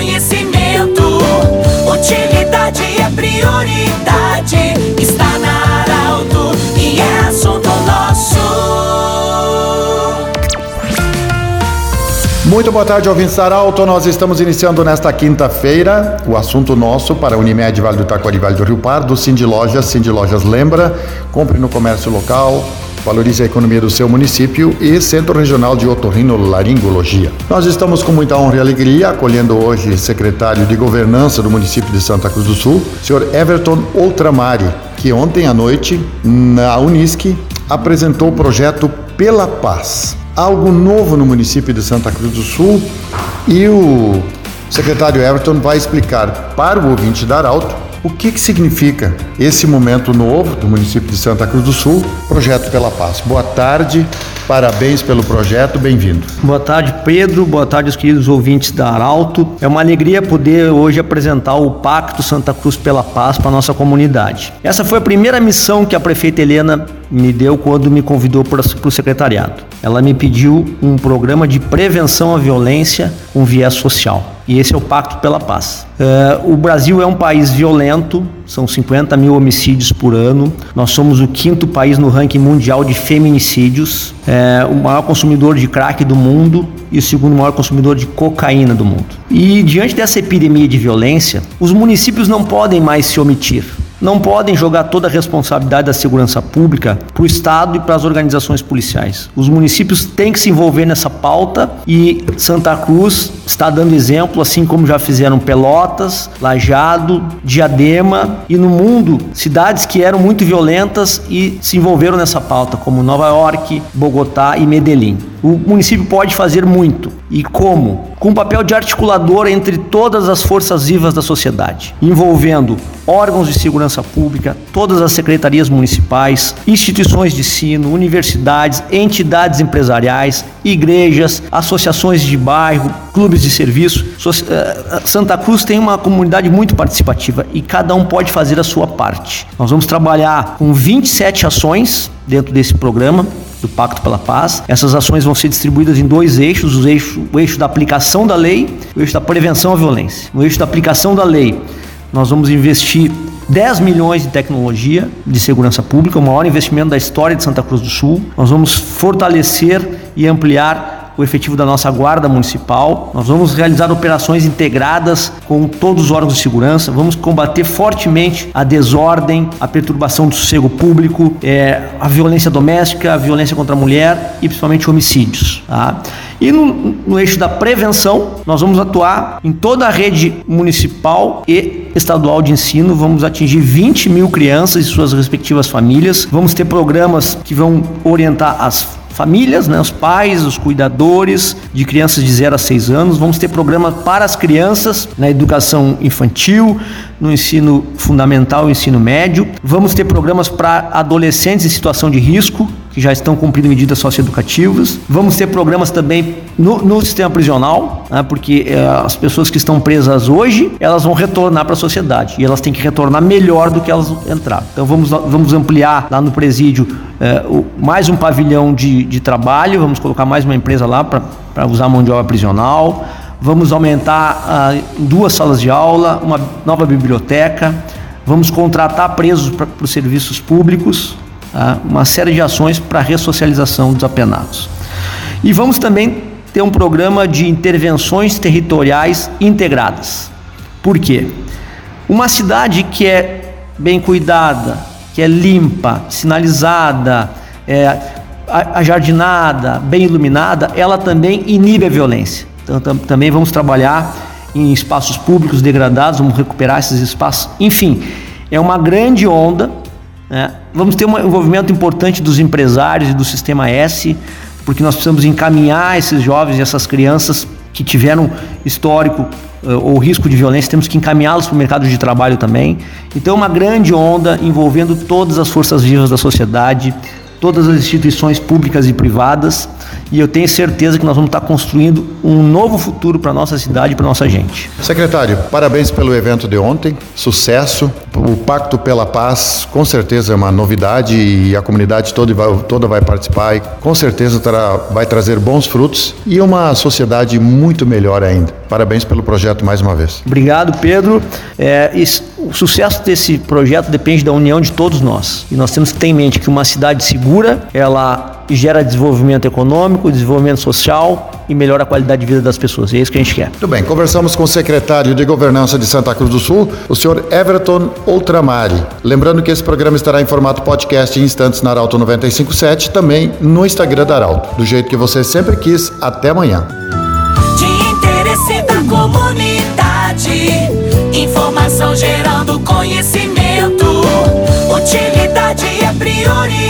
conhecimento. Utilidade é prioridade. Está na Arauto e é assunto nosso. Muito boa tarde, ouvintes da Arauto. Nós estamos iniciando nesta quinta-feira o assunto nosso para Unimed Vale do Taquari Vale do Rio Pardo, Cindy Lojas. Cindy Lojas lembra, compre no comércio local, valorize a economia do seu município e Centro Regional de Otorrinolaringologia. Nós estamos com muita honra e alegria acolhendo hoje secretário de Governança do município de Santa Cruz do Sul, senhor Everton Outramari, que ontem à noite, na Unisc, apresentou o projeto Pela Paz. Algo novo no município de Santa Cruz do Sul e o secretário Everton vai explicar para o ouvinte da Arauto o que, que significa esse momento novo do município de Santa Cruz do Sul, Projeto pela Paz. Boa tarde, parabéns pelo projeto, bem-vindo. Boa tarde, Pedro. Boa tarde, os queridos ouvintes da Arauto. É uma alegria poder hoje apresentar o Pacto Santa Cruz pela Paz para a nossa comunidade. Essa foi a primeira missão que a prefeita Helena me deu quando me convidou para o secretariado. Ela me pediu um programa de prevenção à violência com viés social. E esse é o Pacto pela Paz. Uh, o Brasil é um país violento, são 50 mil homicídios por ano. Nós somos o quinto país no ranking mundial de feminicídios, é, o maior consumidor de crack do mundo e o segundo maior consumidor de cocaína do mundo. E diante dessa epidemia de violência, os municípios não podem mais se omitir não podem jogar toda a responsabilidade da segurança pública para o Estado e para as organizações policiais. Os municípios têm que se envolver nessa pauta e Santa Cruz está dando exemplo, assim como já fizeram Pelotas, Lajado, Diadema e no mundo cidades que eram muito violentas e se envolveram nessa pauta, como Nova York, Bogotá e Medellín. O município pode fazer muito. E como? Com um papel de articulador entre todas as forças vivas da sociedade, envolvendo órgãos de segurança pública, todas as secretarias municipais, instituições de ensino, universidades, entidades empresariais, igrejas, associações de bairro, clubes de serviço. Eh, Santa Cruz tem uma comunidade muito participativa e cada um pode fazer a sua parte. Nós vamos trabalhar com 27 ações dentro desse programa do Pacto pela Paz. Essas ações vão ser distribuídas em dois eixos: o eixo, o eixo da aplicação da lei o eixo da prevenção à violência. No eixo da aplicação da lei, nós vamos investir 10 milhões de tecnologia de segurança pública, o maior investimento da história de Santa Cruz do Sul. Nós vamos fortalecer e ampliar o efetivo da nossa Guarda Municipal. Nós vamos realizar operações integradas com todos os órgãos de segurança. Vamos combater fortemente a desordem, a perturbação do sossego público, é, a violência doméstica, a violência contra a mulher e principalmente homicídios. Tá? E no, no eixo da prevenção, nós vamos atuar em toda a rede municipal e estadual de ensino. Vamos atingir 20 mil crianças e suas respectivas famílias. Vamos ter programas que vão orientar as famílias, né, os pais, os cuidadores de crianças de 0 a 6 anos. Vamos ter programas para as crianças na educação infantil, no ensino fundamental e ensino médio. Vamos ter programas para adolescentes em situação de risco, que já estão cumprindo medidas socioeducativas. Vamos ter programas também no, no sistema prisional, né, porque é, as pessoas que estão presas hoje, elas vão retornar para a sociedade e elas têm que retornar melhor do que elas entraram. Então vamos, vamos ampliar lá no presídio é, o, mais um pavilhão de, de trabalho, vamos colocar mais uma empresa lá para usar mão de obra prisional. Vamos aumentar ah, duas salas de aula, uma nova biblioteca, vamos contratar presos para os serviços públicos, uma série de ações para a ressocialização dos apenados. E vamos também ter um programa de intervenções territoriais integradas. Por quê? Uma cidade que é bem cuidada, que é limpa, sinalizada, é, ajardinada, bem iluminada, ela também inibe a violência. Então, tam, também vamos trabalhar em espaços públicos degradados, vamos recuperar esses espaços. Enfim, é uma grande onda né? Vamos ter um envolvimento importante dos empresários e do sistema S, porque nós precisamos encaminhar esses jovens e essas crianças que tiveram histórico uh, ou risco de violência, temos que encaminhá-los para o mercado de trabalho também. Então, é uma grande onda envolvendo todas as forças vivas da sociedade, todas as instituições públicas e privadas, e eu tenho certeza que nós vamos estar construindo um novo futuro para nossa cidade e para nossa gente. Secretário, parabéns pelo evento de ontem, sucesso. O Pacto pela Paz com certeza é uma novidade e a comunidade toda vai, toda vai participar e com certeza terá, vai trazer bons frutos e uma sociedade muito melhor ainda. Parabéns pelo projeto mais uma vez. Obrigado, Pedro. É, o sucesso desse projeto depende da união de todos nós. E nós temos que ter em mente que uma cidade segura, ela gera desenvolvimento econômico, desenvolvimento social e melhora a qualidade de vida das pessoas. E é isso que a gente quer. Muito bem, conversamos com o secretário de Governança de Santa Cruz do Sul, o senhor Everton Outramari. Lembrando que esse programa estará em formato podcast em instantes na Arauto 957, também no Instagram da Arauto. Do jeito que você sempre quis. Até amanhã. De interesse da comunidade, informação gerando conhecimento. Utilidade é prioridade.